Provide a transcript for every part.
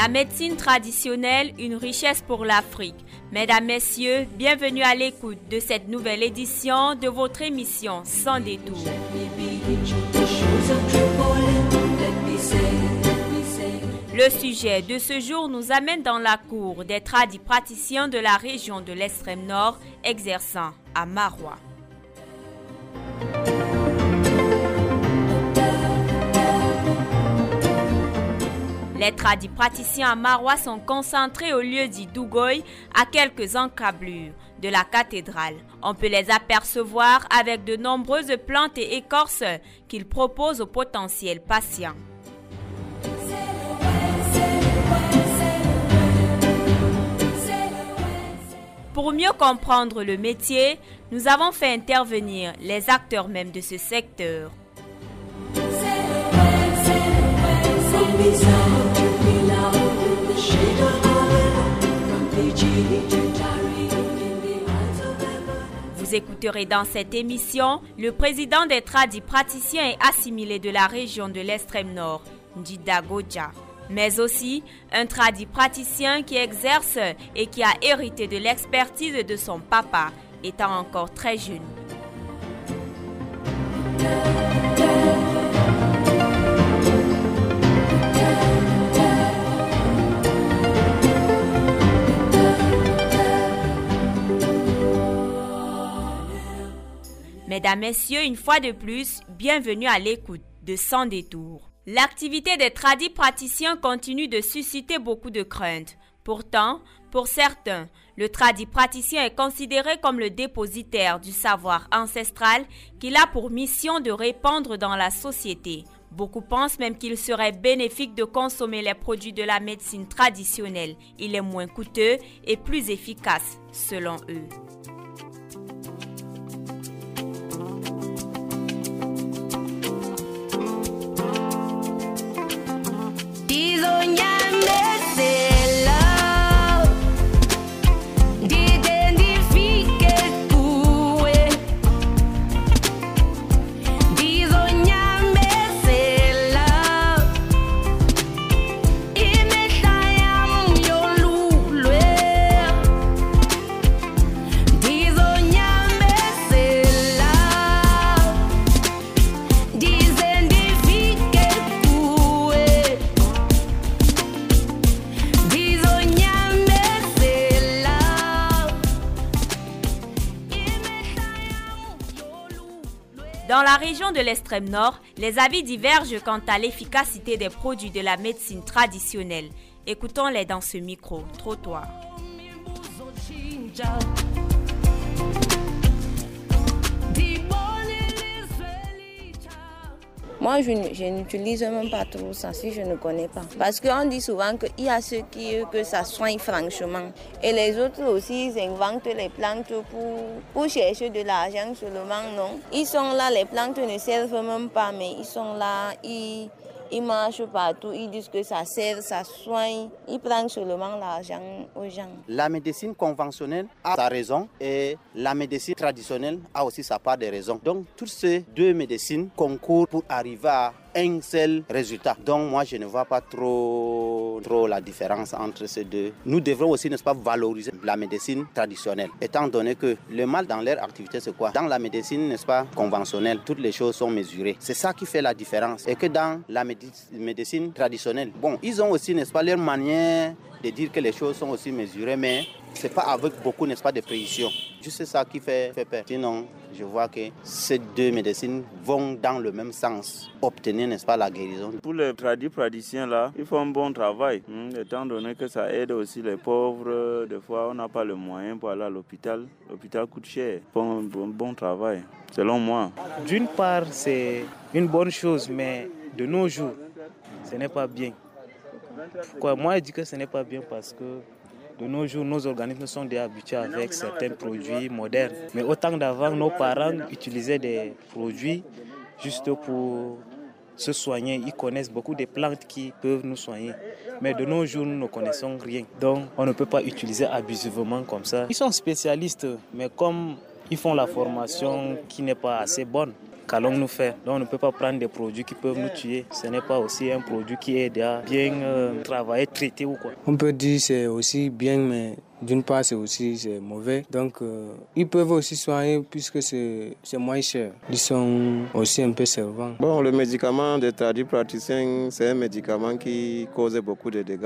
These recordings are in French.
La médecine traditionnelle, une richesse pour l'Afrique. Mesdames, Messieurs, bienvenue à l'écoute de cette nouvelle édition de votre émission Sans détour. Le sujet de ce jour nous amène dans la cour des tradis praticiens de la région de l'extrême nord exerçant à Marois. Les tradis praticiens à Marois sont concentrés au lieu dit Dougoy, à quelques encablures de la cathédrale. On peut les apercevoir avec de nombreuses plantes et écorces qu'ils proposent aux potentiels patients. Pour mieux comprendre le métier, nous avons fait intervenir les acteurs même de ce secteur. Vous écouterez dans cette émission le président des tradis praticiens et assimilés de la région de l'extrême nord, Ndida Goja, mais aussi un tradit praticien qui exerce et qui a hérité de l'expertise de son papa, étant encore très jeune. Mesdames, Messieurs, une fois de plus, bienvenue à l'écoute de Sans détour. L'activité des tradis praticiens continue de susciter beaucoup de craintes. Pourtant, pour certains, le tradit praticien est considéré comme le dépositaire du savoir ancestral qu'il a pour mission de répandre dans la société. Beaucoup pensent même qu'il serait bénéfique de consommer les produits de la médecine traditionnelle. Il est moins coûteux et plus efficace, selon eux. Dans la région de l'extrême nord, les avis divergent quant à l'efficacité des produits de la médecine traditionnelle. Écoutons-les dans ce micro-trottoir. Moi, je, n'utilise même pas trop ça si je ne connais pas. Parce qu'on dit souvent qu'il y a ceux qui que ça soigne franchement. Et les autres aussi, ils inventent les plantes pour, pour chercher de l'argent seulement, non? Ils sont là, les plantes ne servent même pas, mais ils sont là, ils ils marchent partout, ils disent que ça sert, ça soigne. Ils prennent seulement l'argent aux gens. La médecine conventionnelle a sa raison et la médecine traditionnelle a aussi sa part de raison. Donc, toutes ces deux médecines concourent pour arriver à un seul résultat. Donc moi, je ne vois pas trop, trop la différence entre ces deux. Nous devrons aussi, n'est-ce pas, valoriser la médecine traditionnelle, étant donné que le mal dans leur activité, c'est quoi? Dans la médecine, n'est-ce pas, conventionnelle, toutes les choses sont mesurées. C'est ça qui fait la différence. Et que dans la médecine traditionnelle, bon, ils ont aussi, n'est-ce pas, leur manière de dire que les choses sont aussi mesurées, mais c'est pas avec beaucoup, n'est-ce pas, de précision. Juste ça qui fait, fait peur. Sinon, je vois que ces deux médecines vont dans le même sens, obtenir, n'est-ce pas, la guérison. Pour les tradis praticiens là, ils font un bon travail, hein, étant donné que ça aide aussi les pauvres. Des fois, on n'a pas le moyen pour aller à l'hôpital. L'hôpital coûte cher. Ils font un bon, bon travail, selon moi. D'une part, c'est une bonne chose, mais de nos jours, ce n'est pas bien. Quoi, moi, je dis que ce n'est pas bien parce que de nos jours, nos organismes sont déjà habitués avec certains produits modernes. Mais autant d'avant, nos parents utilisaient des produits juste pour se soigner. Ils connaissent beaucoup de plantes qui peuvent nous soigner. Mais de nos jours, nous ne connaissons rien. Donc, on ne peut pas utiliser abusivement comme ça. Ils sont spécialistes, mais comme ils font la formation qui n'est pas assez bonne, qu'allons-nous faire? Donc on ne peut pas prendre des produits qui peuvent nous tuer. Ce n'est pas aussi un produit qui est déjà bien euh, travaillé, traité ou quoi. On peut dire c'est aussi bien, mais d'une part, c'est aussi mauvais. Donc, euh, ils peuvent aussi soigner puisque c'est moins cher. Ils sont aussi un peu servants. Bon, le médicament de tradis praticien, c'est un médicament qui cause beaucoup de dégâts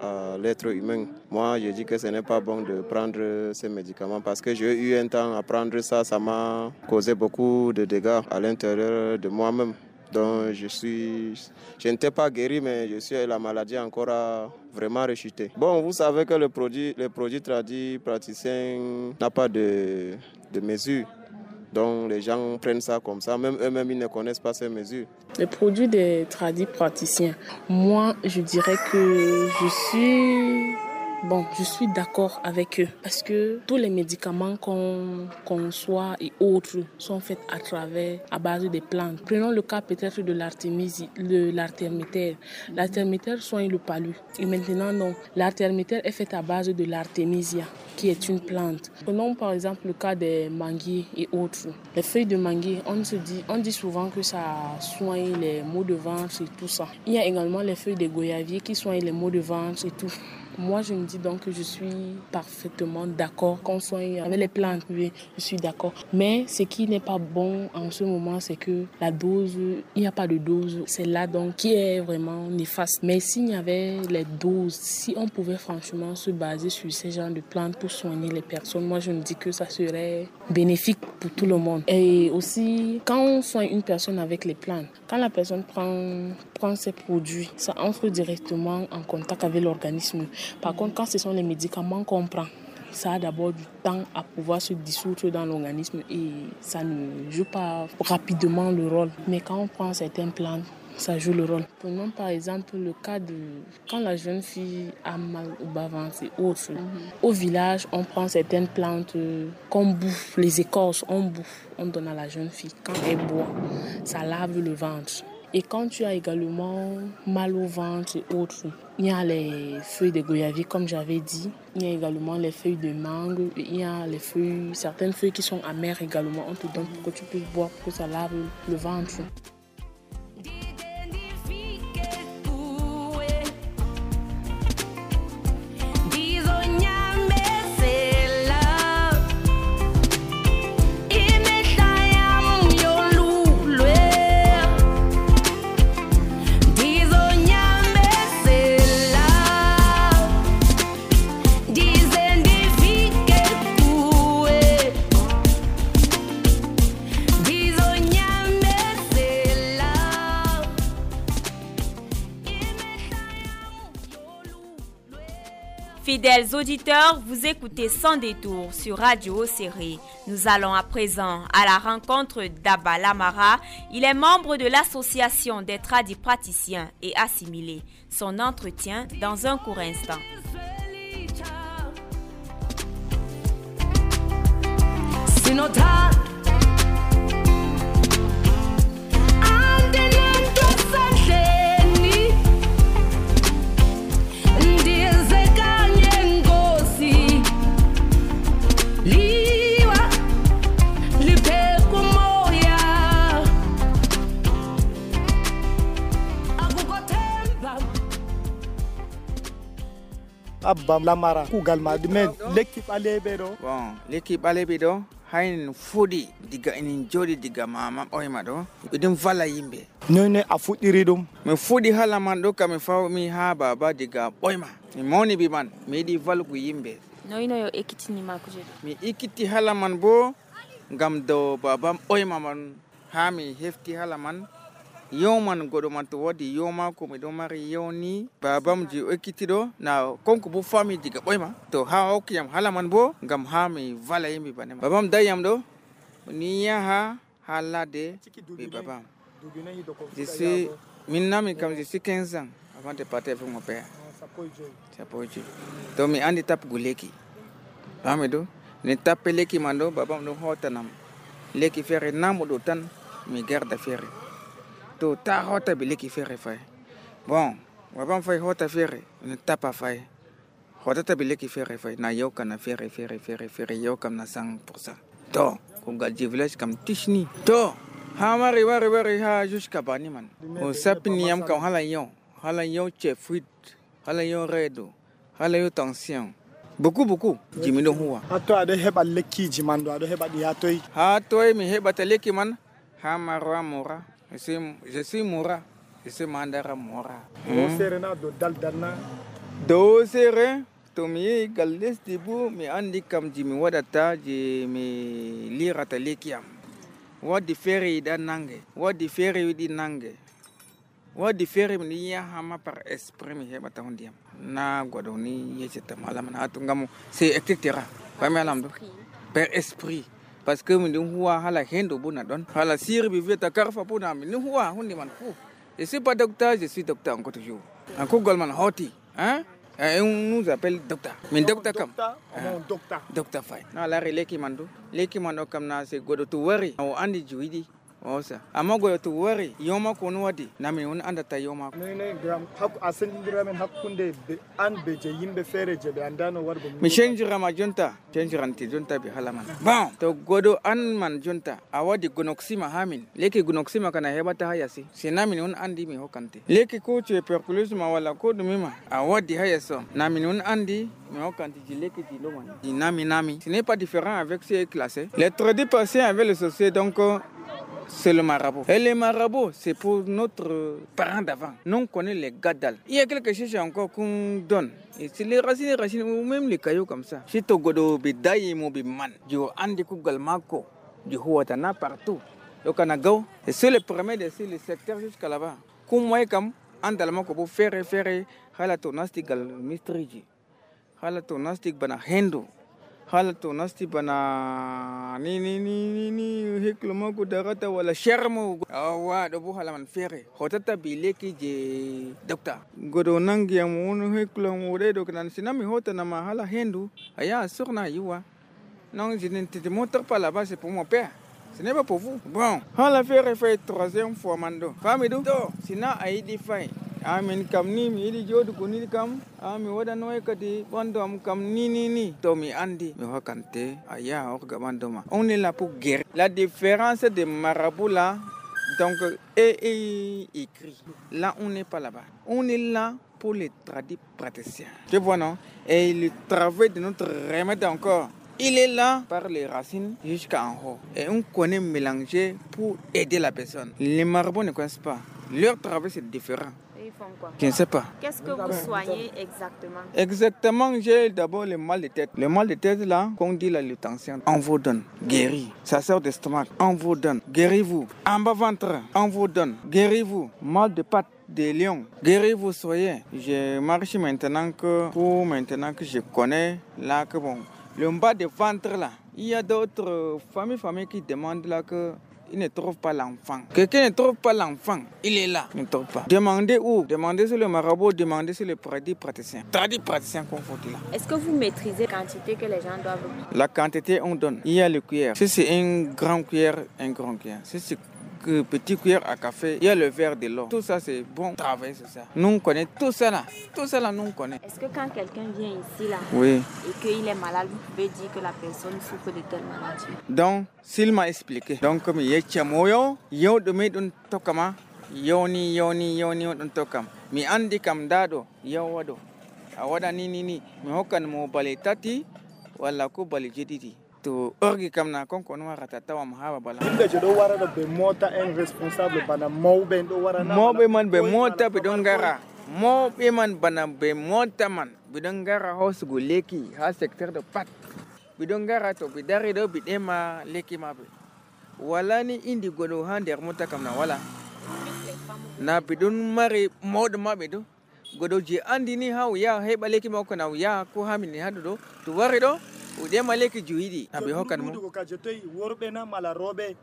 à l'être humain. Moi, je dis que ce n'est pas bon de prendre ces médicaments parce que j'ai eu un temps à prendre ça, ça m'a causé beaucoup de dégâts à l'intérieur de moi-même. Donc je suis, je n'étais pas guéri, mais je suis la maladie encore a vraiment rechuté. Bon, vous savez que le produit, le tradit praticien n'a pas de, de mesure. Donc les gens prennent ça comme ça, même eux-mêmes ils ne connaissent pas ces mesures. Les produits des tradis praticiens, moi je dirais que je suis Bon, je suis d'accord avec eux parce que tous les médicaments qu'on conçoit et autres sont faits à travers, à base des plantes. Prenons le cas peut-être de l'artémisie, de. L'artémitaire soigne le palu. Et maintenant, non. L'artémitaire est fait à base de l'artémisia, qui est une plante. Prenons par exemple le cas des manguiers et autres. Les feuilles de manguier, on se dit, on dit souvent que ça soigne les maux de ventre et tout ça. Il y a également les feuilles de goyavier qui soignent les maux de ventre et tout. Moi, je me dis donc que je suis parfaitement d'accord qu'on soigne avec les plantes. Oui, je suis d'accord. Mais ce qui n'est pas bon en ce moment, c'est que la dose, il n'y a pas de dose. C'est là donc qui est vraiment néfaste. Mais s'il y avait les doses, si on pouvait franchement se baser sur ces genres de plantes pour soigner les personnes, moi, je me dis que ça serait bénéfique pour tout le monde. Et aussi, quand on soigne une personne avec les plantes, quand la personne prend, prend ces produits, ça entre directement en contact avec l'organisme. Par contre, quand ce sont les médicaments qu'on prend, ça a d'abord du temps à pouvoir se dissoudre dans l'organisme et ça ne joue pas rapidement le rôle. Mais quand on prend certaines plantes, ça joue le rôle. Prenons par exemple le cas de quand la jeune fille a mal au bas-ventre et autres. Au village, on prend certaines plantes qu'on bouffe, les écorces, on bouffe, on donne à la jeune fille. Quand elle boit, ça lave le ventre. Et quand tu as également mal au ventre et autres, il y a les feuilles de goyavier, comme j'avais dit. Il y a également les feuilles de mangue. Il y a les feuilles, certaines feuilles qui sont amères également. On te donne pour que tu puisses boire, pour que ça lave le ventre. Auditeurs, vous écoutez Sans détour sur Radio Serré. Nous allons à présent à la rencontre d'Abba Lamara. Il est membre de l'association des tradis praticiens et assimilés. Son entretien dans un court instant. Abba lamara kugal maɗi men. Lekki ɓaleɓe ɗo bon lekki ɓaleɓe ɗo haynen fuɗi diga enen jooɗi diga mama ɓoyma ɗo ɓeɗin valla yimɓe. Noyne a fuɗɗiri ɗum. Mi fuɗi hala man ɗo kami fawmi ha baba diga ɓoyma mi mawni bi man mi yiɗi valgu yimɓe. Noynoyo ekkitinima kuje ɗo. Mi ikkiti hala man bo ngam dow babam ɓoyma man ha mi hefti hala man yewman goɗo man to wadi yomako mi ɗo mari yewni babamji o ekkitiɗo na konko bo fami diga ɓoyma to ha hokkiyam hala man bo ngam ha mi vala yimɓe banema babam dayam ɗo ni yaha ha ladde ɓe babam je suis min nami kam je suis 15 ans avant de partir avec mon père sappo e joyi to mi andi tapgu lekki fami ɗo ni tappe lekki man ɗo babam ɗum hotanam lekki feere namuɗo tan mi garda feere to ta hota bi leki fere fay bon waban fay hota fere ne tapa fay hota ta bi leki fere fay na yow kana fere fere fere fere yow kam na 100% to ko gal ji village kam tishni. To ha mari wari wari ha jusqu'à bani man. O sapini yam kam hala yon hala yon che fruit hala yon redo hala yon tension. Beaucoup beaucoup jimi do huwa. Ha to aɗo heɓa lekkiji man ɗo aɗo heɓa ɗi ha toyi ha toye mi heɓata lekki man ha marwa mora je suis je suis mora je suis mandara mora o serena dow daldal na dow sere to mi yehi gal lesdi bo mi andi kam ji mi waɗata je mi lirata lekki am waddi feere yiɗa nange. Waddi feere yiɗi nange. Waddi feere miɗo yahama par esprit mi heɓata ho ndiyam na goɗo ni yeccetama alaman ha to ngam c'est etc fami alam ɗo par esprit par que mi miɗin huwa hala hendo bo na ɗon hala sirbi wiyata karfa bo mi miɗin huwa hunde man fo je suis pas docteur je suis docteur encore toujours en kuggol man hoti hein? On nous appelle docteur. Min docteur kam docteur docteur. Fay na lari lekki man leki lekki man o kam na se goɗo to wari. O andi joyiɗi osa amma goɗo to wari yoma ko no waɗi namin woni andata yoma. Nene gram hakku a sendindiramen hakkunde be an be je yimɓe feere je ɓe andano mi jonta jonta hala man bon to goɗo an man jonta a waɗi gonoxima ha min lekki gonoxima kana heɓata ha yasi sina min woni andi mi hokkante lekki ko tuberculose ma walla ko ɗumima a waɗi ha yesso namin woni andi mi ji ji ji nami nami. Ce n'est pas différent avec ce classé les tradis patients avec le société donc c'est le marabout. Et les marabouts, c'est pour notre parent d'avant. Nous on connaît les gadal. Il y a quelque chose encore qu'on donne. Et c'est les racines, les racines, ou même les cailloux comme ça. Si tu godo bidaye mo man, du andi ku galmako, du huatana partout. Donc on a go. Et c'est le premier de le secteur jusqu'à là-bas. Comme moi, comme andalma bo faire faire hala to nasti gal mistriji. Hala to nasti bana hendo. Hala to nasti bana ni ni ni ni ni hikluma ku dagata wala sharmo awa do bo hala man fere. Hotata bi leki je dokta. Godo nangi am won hiklum wore do kan sinami hota na ma hala hendu. Aya surna yiwa non je ne te montre pas là-bas pour mon père ce n'est pas pour vous bon. Hala fere fait troisième fois mando famidu? To sina aidi fay amin kam ni mi yiɗi kam waɗanoy kadi am kam ni ni ni to mi mi hokkante a yaha ma on est là pour guérir la différence de marabout là donc est, est écrit là on n'est pas là-bas on est là pour les tradis praticiens tu vois non? Et le travail de notre remède encore il est là par les racines jusqu'en haut. Et on connaît mélanger pour aider la personne. Les marabouts ne connaissent pas. Leur travail, c'est différent. Font quoi Je ne sais pas. Qu'est-ce que vous soignez exactement? Exactement, j'ai d'abord le mal de tête. Le mal de tête, là, qu'on dit la tension, on vous donne, guéri. Ça sort d'estomac, on vous donne, guéris-vous. En bas ventre, on vous donne, guéris-vous. Mal de patte, des lions, guéris-vous, soyez. Je marche maintenant que, pour maintenant que je connais, là, que bon, le bas de ventre, là, il y a d'autres familles, familles qui demandent là que il ne trouve pas l'enfant. Quelqu'un ne trouve pas l'enfant, il est là, il ne trouve pas. Demandez où? Demandez sur le marabout, demandez sur le tradit praticien. Tradit praticien qu'on là. Est-ce que vous maîtrisez la quantité que les gens doivent La quantité, on donne. Il y a le cuillère. Si c'est une grande cuillère, un grand cuillère. Si c'est que petit cuillère à café, il y a le verre de l'eau. Tout ça, c'est bon travail, c'est ça. Nous, on connaît tout ça là. Tout ça là, nous, on connaît. Est-ce que quand quelqu'un vient ici là Oui. et qu'il est malade, vous pouvez dire que la personne souffre de telle maladie? Donc, s'il m'a expliqué. Donc, comme il y a chamoyo, yo de me don tokama, yoni yoni yoni don tokam. Mi andi kam dado, yo wado. Awada ni ni ni. Mi hokan mo bale tati, wala ko bale jedidi. To orgi kam na kon kono warata tawa mo hawa bala. Yimɓe je ɗo warata ɓe mota en responsable bana mawɓe en ɗo warana mawɓe man ɓe mota ɓe ɗon gara mawɓe man bana ɓe mota man. Ɓe ɗon gara hosugo leki ha secteur de pat. Ɓe ɗon gara to ɓe dari ɗo ɓe ɗema leki maɓe wala ni indi goɗo ha nder mota kam na wala. Na ɓe ɗon mari mawɗo maɓe ɗo goɗo je andi ni ha o yaha heɓa leki makko na o yaha ko hamini haɗo ɗo to wari ɗo o ɗema leki joyiɗi na ɓe hokkan mo. ɗuɗugo ka je toyi worɓe na mala rooɓe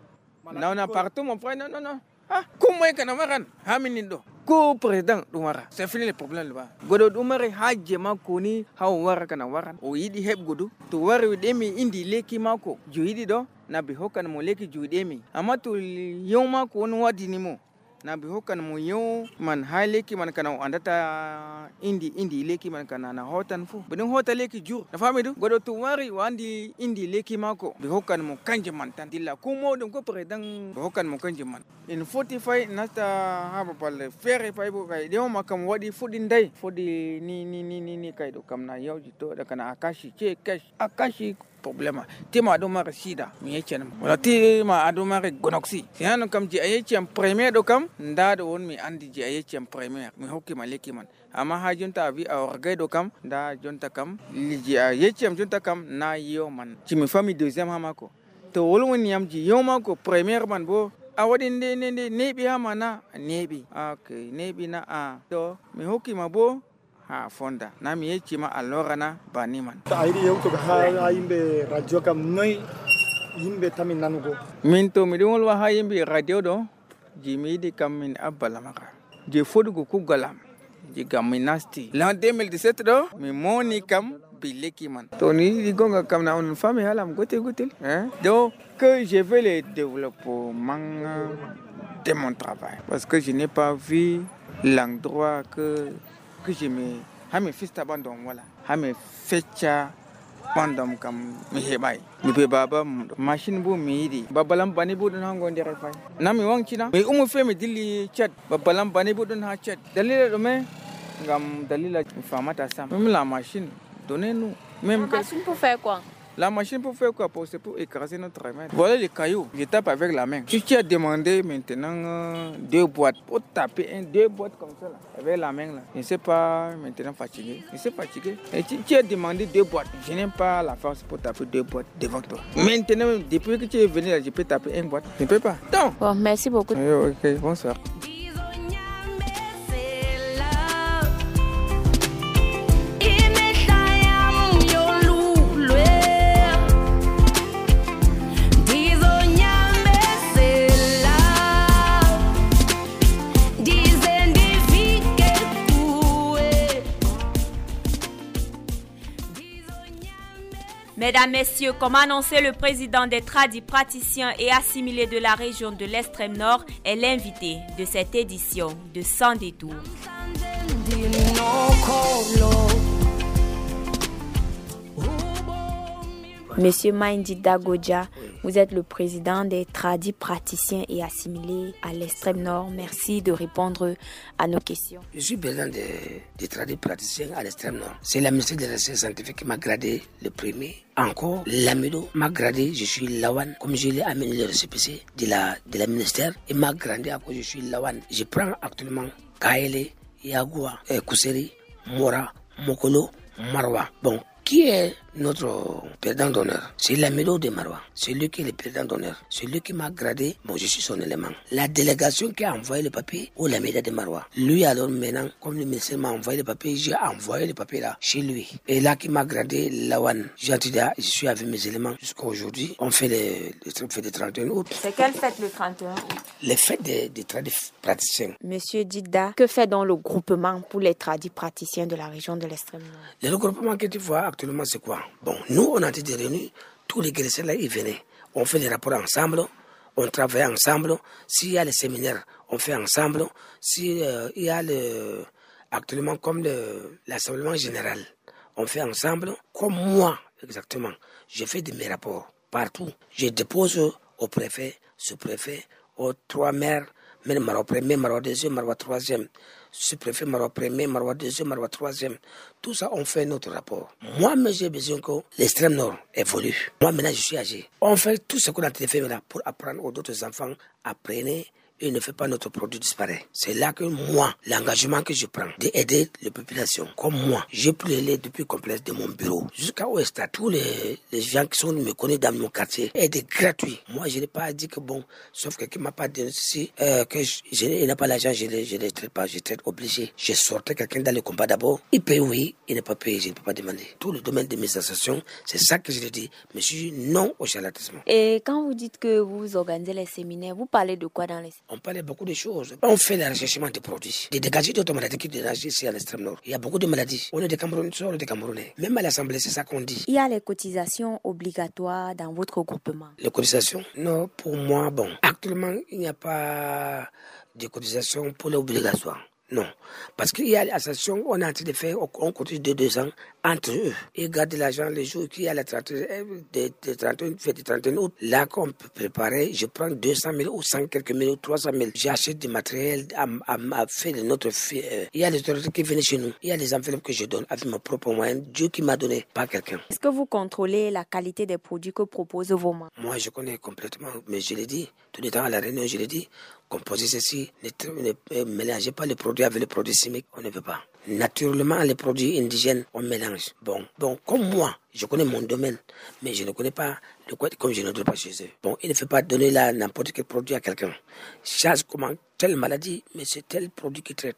non non partout mon frère non non non ah ko moy kana waran ha minin ɗo ko président ɗum wara c'est fini le problème le ba. Goɗo ɗum mari hajje makko ni ha o wara kana waran. O yiɗi heɓgo du to wari ɗemi indi leki makko joyiɗi ɗo na ɓe hokkan mo leki joyiɗemi amma to yew makko woni wadini mo na bi hokan mo yo man ha leki man kana andata indi indi leki man kana na hotan fu. Bidin hota leki jur na fami du godo tu wari wandi indi leki mako. Bi hokan mo kanje man tan dilla. Ko mo dum ko predan bi hokan mo kanje man. In 45 nasta ha ba pal fere fay bo kay de ma kam wadi fudin dai fudi ni ni ni ni kay do kam na yawji to da kana akashi ce kash akashi problema ti ma do mara sida mi yechen wala ti ma ado mara gonoxi si. Hanu kam ji ayechen premier do kam nda do won mi andi ji ayechen premier. Mi hokki ma leki man. Amma ha junta vi a orgay do kam da junta kam li ji ayechen junta kam na yo man. Ci mi fami deuxième ha mako to wol woni yam ji yo mako premier man bo a waɗi nde nde nde neɓi ha mana neɓi ok neɓi na a. To mi hokkima bo ha fonda. Na mi yeccima to a yiɗi yewtugo ha yimɓe radio kam noyi yimɓe tami nanugo. Min to miɗon wolwa ha yimɓe radio ɗo ji mi yiɗi kam min abba lamaka je foɗugo kugalam ji gam mi nasti l'an 2017 ɗo mi moni kam bileki man. To ni yiɗi gonga kam na onon fami halam gotel gotel donc que je vais le développement de mon travail. Parce que je n'ai pas vu l'endroit que que je me ha mi fista bandom wala hami fecca ɓandom kam mi heɓay mi be baba machine bo mi yiɗi babbalam bani bo ɗon ha ngo nder fay na mi wancina mi umu fe mi dilli chat babbalam bani bo ɗon ha chat dalila ɗume ngam dalila mi famata sam même la machine donnez-nous même La machine pour faire quoi La machine pour faire quoi? C'est pour écraser notre remède. Voilà les cailloux. Je tape avec la main. Si tu as demandé maintenant euh, deux boîtes, pour taper un, deux boîtes comme ça, là, avec la main, là, je ne sais pas maintenant fatigué. Je suis fatigué. Et si tu as demandé deux boîtes, je n'ai pas la force pour taper deux boîtes devant toi. Maintenant, depuis que tu es venu là, je peux taper une boîte. Je ne peux pas. Donc. Bon, merci beaucoup. Oui, ok, bonsoir. Messieurs, comme annoncé, le président des tradis praticiens et assimilés de la région de l'extrême nord est l'invité de cette édition de Sans détour. Monsieur Maindi Dagoja, vous êtes le président des tradis praticiens et assimilés à l'extrême nord. Merci de répondre à nos questions. Je suis président des, des tradis praticiens à l'extrême nord. C'est la ministre des Recherches scientifiques qui m'a gradé le premier. Encore, l'Amido m'a gradé, je suis Lawan, comme je l'ai amené le récépissé de la, ministère. Il m'a gradé à je suis Lawan. Je prends actuellement Kaele, Yagua, eh, Kuseri, Mora, Mokolo, Marwa. Bon, qui est notre président d'honneur? C'est l'amido de Marwa. C'est lui qui est le président d'honneur. C'est lui qui m'a gradé. Bon, je suis son élément. La délégation qui a envoyé le papier au l'amido de Marwa. Lui, alors maintenant, comme le ministère m'a envoyé le papier, j'ai envoyé le papier là, chez lui. Et là, qui m'a gradé Lawan. J'ai dit, je suis avec mes éléments jusqu'à aujourd'hui. On fait les, les fêtes de 31 août. C'est quelle fête le 31 août? Les fêtes des de praticiens. Monsieur Dida, que fait donc le groupement pour les tradis praticiens de la région de l'extrême nord Le regroupement que tu vois actuellement, c'est quoi? Bon, nous, on a été réunis, tous les Greciens là, ils venaient. On fait les rapports ensemble, on travaille ensemble. S'il y a les séminaires, on fait ensemble. S'il euh, y a le, actuellement comme l'assemblement général, on fait ensemble. Comme moi, exactement, je fais de mes rapports partout. Je dépose au préfet, sous-préfet, aux trois maires, même Marois premier, Marois deuxième, Marois troisième sous-préfet Marois premier, Marois deuxième, Marois troisième. Tout ça, on fait notre rapport. Moi, mais j'ai besoin que l'extrême nord évolue. Moi, maintenant, je suis âgé. On fait tout ce qu'on a fait là pour apprendre aux autres enfants. Apprenez et ne fait pas notre produit disparaître. C'est là que moi, l'engagement que je prends d'aider les populations, comme moi, j'ai pris les depuis complexe de mon bureau jusqu'à Ouest, à tous les, les, gens qui sont me connaissent dans mon quartier, aider gratuit. Moi, je n'ai pas dit que bon, sauf que qui m'a pas dit si, euh, que je, je n'ai pas l'argent, je ne les traite pas, je traite obligé. Je sortais quelqu'un dans le combat d'abord, il paye oui, il n'est pas payé, je ne peux pas demander. Tout le domaine de mes associations, c'est ça que je lui dis. Mais je suis non au charlatanisme. Et quand vous dites que vous organisez les séminaires, vous parlez de quoi dans les on parlait beaucoup de choses. On fait le recherchement des produits, des dégagés d'automaladie qui dégagent ici à l'extrême nord. Il y a beaucoup de maladies. On est des Camerounais, on est des Camerounais. Même à l'Assemblée, c'est ça qu'on dit. Il y a les cotisations obligatoires dans votre groupement. Les cotisations? Non, pour moi, bon. Actuellement, il n'y a pas des cotisations pour l'obligatoire. Non. Parce qu'il y a l'association, on est en train de faire, on continue de deux ans entre eux. Ils gardent l'argent les jours qu'il y a la 30, de, de 31, fait de 31 août. Là, qu'on peut préparer, je prends 200 000 ou 100 quelques mille ou 300 000. J'achète du matériel à, à, à faire de notre fille. Euh, il y a des autorités qui viennent chez nous. Il y a des enveloppes que je donne avec mon propre moyen. Dieu qui m'a donné, pas quelqu'un. Est-ce que vous contrôlez la qualité des produits que proposent vos mains Moi, je connais complètement, mais je l'ai dit. Tout le temps à la réunion, je l'ai dit composer ceci, ne, ne, mélangez pas les produits avec les produits chimiques, on ne peut pas. Naturellement, les produits indigènes, on mélange. Bon, bon, comme moi, je connais mon domaine, mais je ne connais pas le code comme je ne dois pas chez eux. Bon, il ne faut pas donner là n'importe quel produit à quelqu'un. Chasse comment telle maladie, mais c'est tel produit qui traite.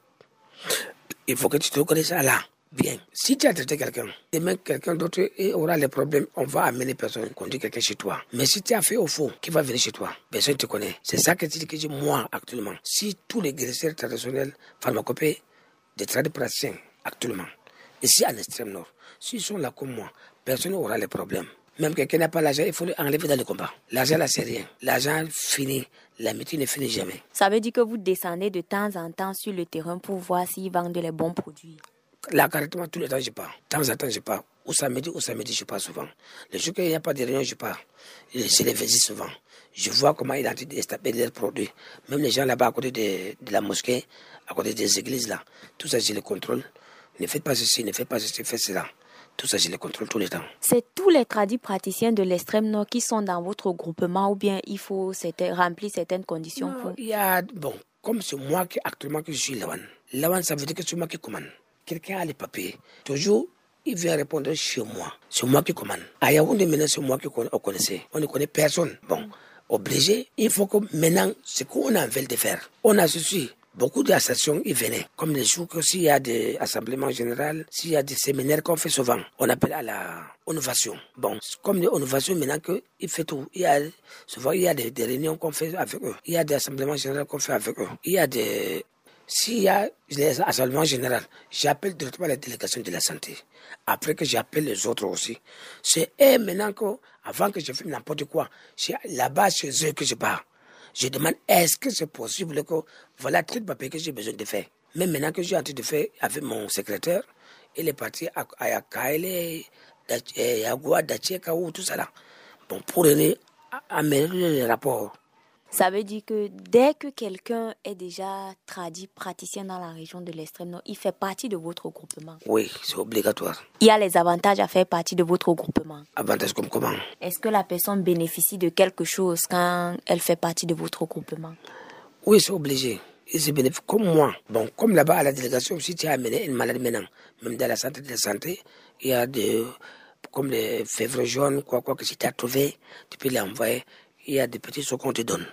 Il faut que tu te connaisses ça là. Bien. Si tu as traité quelqu'un, demain quelqu'un d'autre aura les problèmes, on va amener personne, conduire quelqu'un chez toi. Mais si tu as fait au faux, qui va venir chez toi? Personne ne te connaît. C'est ça que tu dis moi actuellement. Si tous les guérisseurs traditionnels, pharmacopées, des praticiens actuellement, ici en extrême nord, s'ils sont là comme moi, personne n'aura les problèmes. Même quelqu'un n'a pas l'argent, il faut l'enlever dans le combat. L'argent là, c'est rien. L'argent finit. La métier ne finit jamais. Ça veut dire que vous descendez de temps en temps sur le terrain pour voir s'ils vendent les bons produits. Là, carrément, tous les temps, je pars. De temps en temps, je pars. Ou samedi, ou samedi, je pars souvent. Le jour qu'il n'y a pas de réunion, je pars. Je les visite souvent. Je vois comment ils ont déstabilisé leurs produits. Même les gens là-bas à côté de, de, la mosquée, à côté des églises là, tout ça, je les contrôle. Ne faites pas ceci, ne faites pas ceci, faites cela. Tout ça, je les contrôle tout le temps. C'est tous les tradis praticiens de l'extrême nord qui sont dans votre groupement ou bien il faut remplir certaines conditions non, pour... Il y a, bon, comme c'est moi qui actuellement que je suis Lawan. Lawan, ça veut dire que c'est moi qui commande quelqu'un a les papiers, toujours, il vient répondre chez moi. C'est moi qui commande. À Yaoundé, maintenant, c'est moi qui connaissais. On ne connaît personne. Bon, obligé, il faut que maintenant, ce qu'on a envie de faire, on a ceci. Beaucoup d'associations y venaient. Comme les jours que s'il y a des assemblements généraux, s'il y a des séminaires qu'on fait souvent, on appelle à la innovation. Bon, comme l'innovation maintenant qu'il fait tout. Il y a, souvent, il y a des, réunions qu'on fait avec eux. Il y a des assemblements généraux qu'on fait avec eux. Il y a des s'il y a les assemblements généraux, j'appelle directement la délégation de la santé. Après que j'appelle les autres aussi. C'est eux maintenant que, avant que je fasse n'importe quoi, c'est là-bas chez eux que je pars. Je demande est-ce que c'est possible que, voilà tout le papier que j'ai besoin de faire? Mais maintenant que j'ai en train de faire avec mon secrétaire, il est parti à, à Kaele, à Goua, Dacheka, ou tout ça là. Bon, pour aller améliorer les rapports. Ça veut dire que dès que quelqu'un est déjà traduit praticien dans la région de l'extrême nord, il fait partie de votre groupement. Oui, c'est obligatoire. Il y a les avantages à faire partie de votre groupement. Avantages comme comment? Est-ce que la personne bénéficie de quelque chose quand elle fait partie de votre groupement? Oui, c'est obligé. Et c'est bénéfique comme moi. Bon, comme là-bas à la délégation, si tu as amené une maladie maintenant, même dans la santé de la santé, il y a des, comme les fèvres jaunes, quoi, quoi, que si tu as trouvé, tu peux l'envoyer. Il y a des petits choses qu'on te donne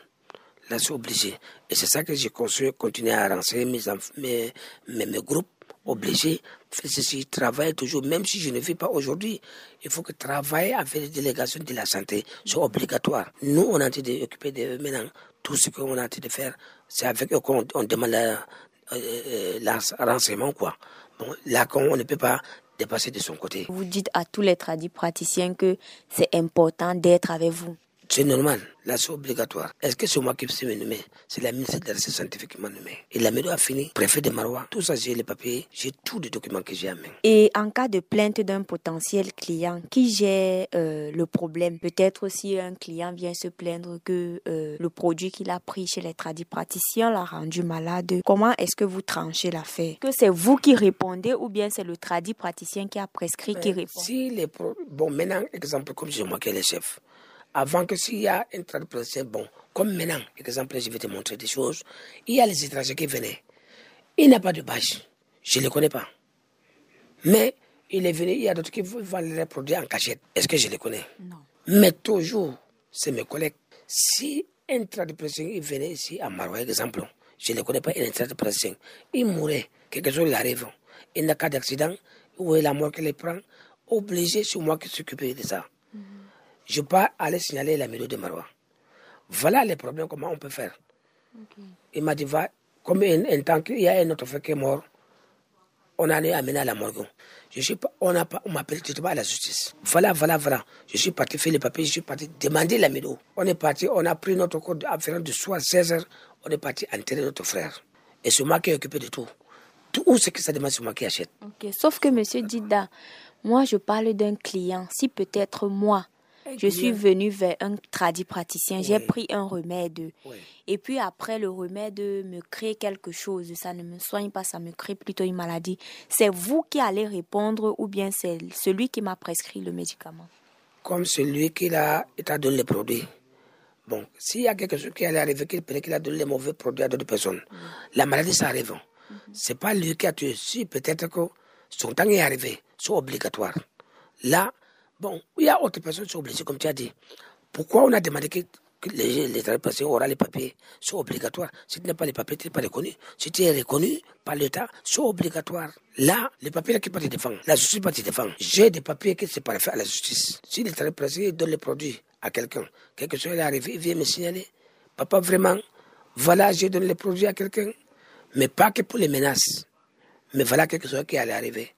là, c'est obligé. Et c'est ça que j'ai construit, continuer à renseigner mes, mes, mes, mes groupes obligés. Si travaille toujours, même si je ne vis pas aujourd'hui, il faut que travailler avec les délégations de la santé. C'est obligatoire. Nous, on a été d'occuper de maintenant. Tout ce qu'on a été de faire, c'est avec eux qu'on on demande la, euh, la renseignement, quoi. Bon, là, on ne peut pas dépasser de son côté. Vous dites à tous les tradis praticiens que c'est important d'être avec vous. C'est normal. Là, c'est obligatoire. Est-ce que c'est moi qui suis nommé? C'est la ministre de la Recherche qui m'a nommé. Et la mairie a fini. Préfet de Marois. Tout ça, j'ai les papiers. J'ai tous les documents que j'ai à main. Et en cas de plainte d'un potentiel client, qui gère euh, le problème Peut-être si un client vient se plaindre que euh, le produit qu'il a pris chez les tradis praticiens l'a rendu malade. Comment est-ce que vous tranchez l'affaire? Que c'est vous qui répondez ou bien c'est le tradit praticien qui a prescrit qui répond? Si les pro... Bon, maintenant, exemple, comme c'est moi qui est le chef avant que s'il y a un traducteur, bon, comme maintenant, exemple, je vais te montrer des choses, il y a les étrangers qui venaient. Il n'a pas de bâche. Je ne le connais pas. Mais il est venu, il y a d'autres qui vendent les produits en cachette. Est-ce que je les connais? Non. Mais toujours, c'est mes collègues. Si un traducteur il venait ici à Marois, exemple, je ne le connais pas, il est traducteur, il mourait, quelque chose lui arrive, il n'a pas d'accident, ou la mort qui les prend, obligé, c'est moi qui s'occupe de ça je peux aller signaler la mairie de Marois. Voilà les problèmes, comment on peut faire. Il m'a dit, va, comme un, temps qu'il y a un autre frère qui est mort, On allait amener à la morgue. Je suis pas, on a pas, on m'appelle, pas à la justice. Voilà, voilà, voilà. Je suis parti faire les papiers, je suis parti demander la médo. On est parti, on a pris notre code à de soir 16 heures, on est parti enterrer notre frère. Et c'est moi qui ai occupé de tout. Tout ce que ça demande, c'est moi qui achète. Ok, sauf que monsieur Dida, moi je parle d'un client. Si peut-être moi, je suis venu vers un tradit praticien, j'ai pris un remède. Et puis après, le remède me crée quelque chose. Ça ne me soigne pas, ça me crée plutôt une maladie. C'est vous qui allez répondre ou bien c'est celui qui m'a prescrit le médicament? Comme celui qui a, t'a donné les produits. Bon, s'il y a quelque chose qui allait arriver, qu'il a donné les mauvais produits à d'autres personnes, la maladie, ça arrive. Ce n'est C'est pas lui qui a tué. Si peut-être que son temps est arrivé, c'est obligatoire. Là, Bon, il y a autre personnes qui sont obligées, comme tu as dit. Pourquoi on a demandé que, les, les travailleurs auront les papiers sont obligatoires? Si tu n'as pas les papiers, tu n'es pas reconnu. Si tu es reconnu par l'État, c'est obligatoire. Là, les papiers qui peuvent te défendre, la justice peut te défendre. J'ai des papiers qui ne sont pas faits à la justice. Si les travailleurs donnent les produits à quelqu'un, quelque chose est arrivé, il vient me signaler. Papa, vraiment, voilà, j'ai donné les produits à quelqu'un. Mais pas que pour les menaces. Mais voilà quelque chose qui allait arriver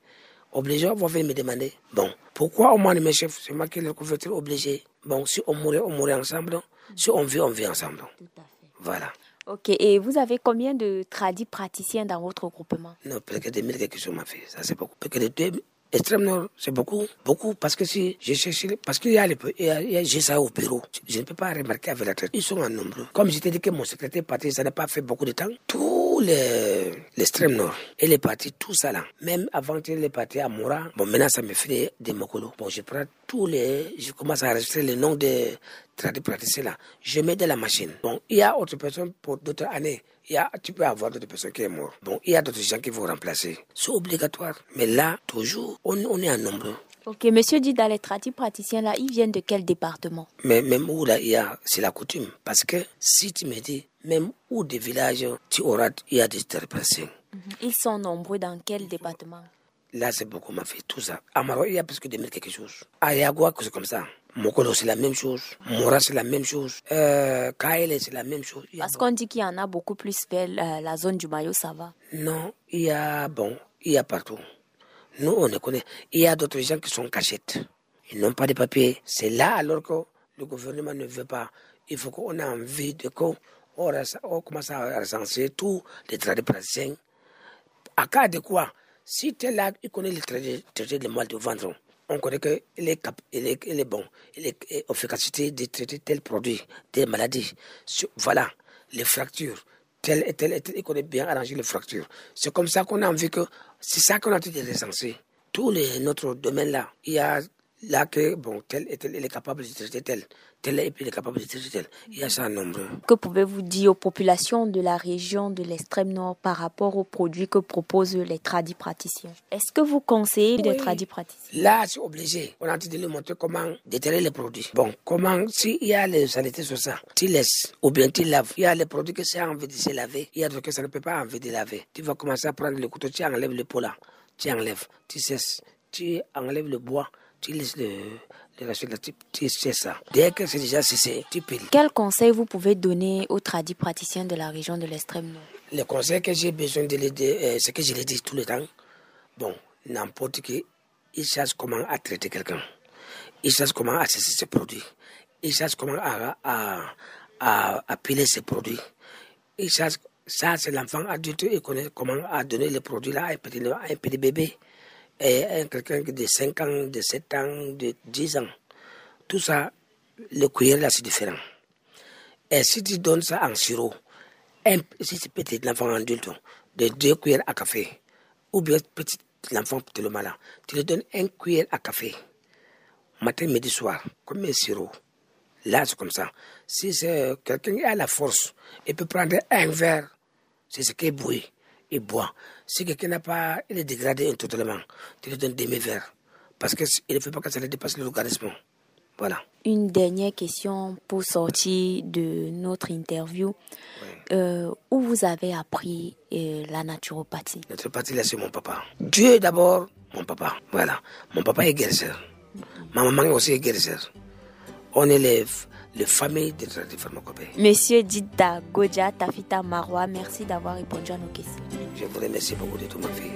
obligé, on va venir me demander, bon, pourquoi au moins mes chefs, c'est moi qui le couverture obligé. Bon, si on mourait, on mourait ensemble. Si on vit, on vit ensemble. Voilà. Ok, et vous avez combien de tradis praticiens dans votre groupement? Non, peut-être 2000 quelque chose m'a fait. Ça, c'est beaucoup. Peut-être 2000 Extrême Nord, c'est beaucoup, beaucoup, parce que si cherché, parce qu'il y a, j'ai ça au bureau, je ne peux pas remarquer avec la tête. Ils sont en nombre. Comme je t'ai dit que mon secrétaire parti, ça n'a pas fait beaucoup de temps. Tous les, l'extrême nord, elle est partie, tout ça là. Même avant qu'elle est partie à Moura, bon, maintenant ça me fait des, mokolos. Bon, je prends tous les, je commence à enregistrer les noms des praticiens là. Je mets de la machine. Bon, il y a autre personne pour d'autres années il y a, tu peux avoir d'autres personnes qui sont mortes. Bon, il y a d'autres gens qui vont remplacer. C'est obligatoire. Mais là, toujours, on, on est en nombre. Ok, monsieur dit dans les praticiens là, ils viennent de quel département? Mais même où là, il y a, c'est la coutume. Parce que si tu me dis, même où des villages, tu auras, il y a des praticiens. Mhm. Ils sont nombreux dans quel département? Là, c'est beaucoup m'a fait tout ça. À Maroc, il y a presque 2000 quelque chose. À Yagua, c'est comme ça. Mokolo, c'est la même chose. Mora, c'est la même chose. Euh, Kaele, c'est la même chose. Parce qu'on dit qu'il y en a beaucoup plus vers la, zone du Mayo, ça va Non, il y a, bon, il y a partout. Nous, on les connaît. Il y a d'autres gens qui sont cachettes. Ils n'ont pas de papiers. C'est là alors que le gouvernement ne veut pas. Il faut qu'on ait envie de qu'on on commence à recenser tous les tradis praticiens. À cas de quoi Si tu es là, il connaît les traités de mal de vendre on connaît qu'il est, il est, il est bon, il est efficacité de traiter tel produit, des maladies. Voilà, les fractures, tel et tel et tel, il connaît bien arranger les fractures. C'est comme ça qu'on a envie que, c'est ça qu'on a dit de recenser. Tous les, notre domaine là, il y a là que, bon, tel et tel, il est capable de traiter tel tel est capable de traiter tel. Il y a ça nombreux. Que pouvez-vous dire aux populations de la région de l'extrême nord par rapport aux produits que proposent les tradis praticiens? Est-ce que vous conseillez des tradis praticiens? Là, c'est obligé. On a dit de lui montrer comment déterrer les produits. Bon, comment, s'il y a les saletés sur ça, tu laisses ou bien tu laves. Il y a les produits que ça a envie de se laver. Il y a d'autres que ça ne peut pas envie de laver. Tu vas commencer à prendre le couteau, tu enlèves le pot là. Tu enlèves, tu cesses, tu enlèves le bois, tu laisses le, c'est ça. Dès que c'est déjà cessé, tu piles. Quel conseil vous pouvez donner aux tradis praticiens de la région de l'extrême nord? Le conseil que j'ai besoin de l'aider, euh, c'est que je le dis tout le temps. Bon, n'importe qui, il cherche comment à traiter quelqu'un. Il cherche comment à cesser ses produits. Il cherche comment à, à, à, piler ses produits. Il cherche, ça c'est l'enfant adulte, il connaît comment à donner les produits là à un petit, à un petit bébé quelqu'un de 5 ans, de 7 ans, de 10 ans. Tout ça, le cuillère là, c'est différent. Et si tu donnes ça en sirop, si c'est petit l'enfant adulte, de 2 cuillères à café, ou bien petit l'enfant le malin, tu lui donnes un cuillère à café, matin, midi, soir, comme un sirop. Là, c'est comme ça. Si c'est quelqu'un qui a la force, il peut prendre un verre, c'est ce qui est bouilli il boit. Si quelqu'un n'a pas, il est dégradé totalement, tu lui donnes demi-verre. Parce qu'il ne faut pas que ça le dépasse le logarithme. Voilà. Une dernière question pour sortir de notre interview. Euh, où vous avez appris euh, la naturopathie? La naturopathie, là, c'est mon papa. Dieu d'abord, mon papa. Voilà. Mon papa est guérisseur. Ma maman aussi est guérisseur. On élève les familles de pharmacopée. Monsieur Dida Godja Tafita Marwa, merci d'avoir répondu à nos questions. Je vous remercie beaucoup de tout ma fille.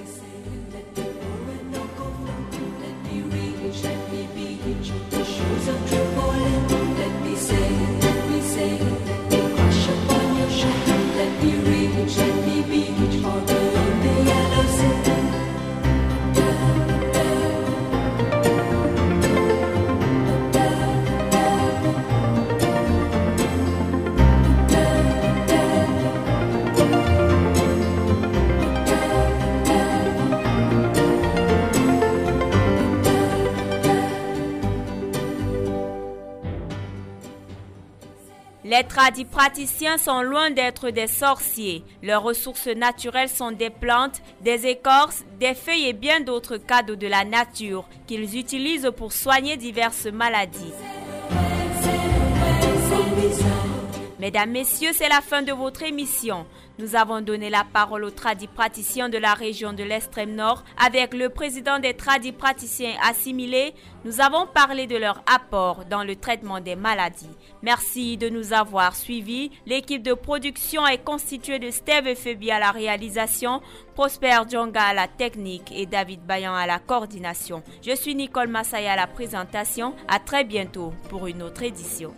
Les tradipraticiens sont loin d'être des sorciers. Leurs ressources naturelles sont des plantes, des écorces, des feuilles et bien d'autres cadeaux de la nature qu'ils utilisent pour soigner diverses maladies. Mesdames, Messieurs, c'est la fin de votre émission. Nous avons donné la parole aux tradipraticiens de la région de l'extrême nord. Avec le président des tradipraticiens assimilés, nous avons parlé de leur apport dans le traitement des maladies. Merci de nous avoir suivis. L'équipe de production est constituée de Steve Febi à la réalisation, Prosper Djonga à la technique et David Bayan à la coordination. Je suis Nicole Massaya à la présentation. À très bientôt pour une autre édition.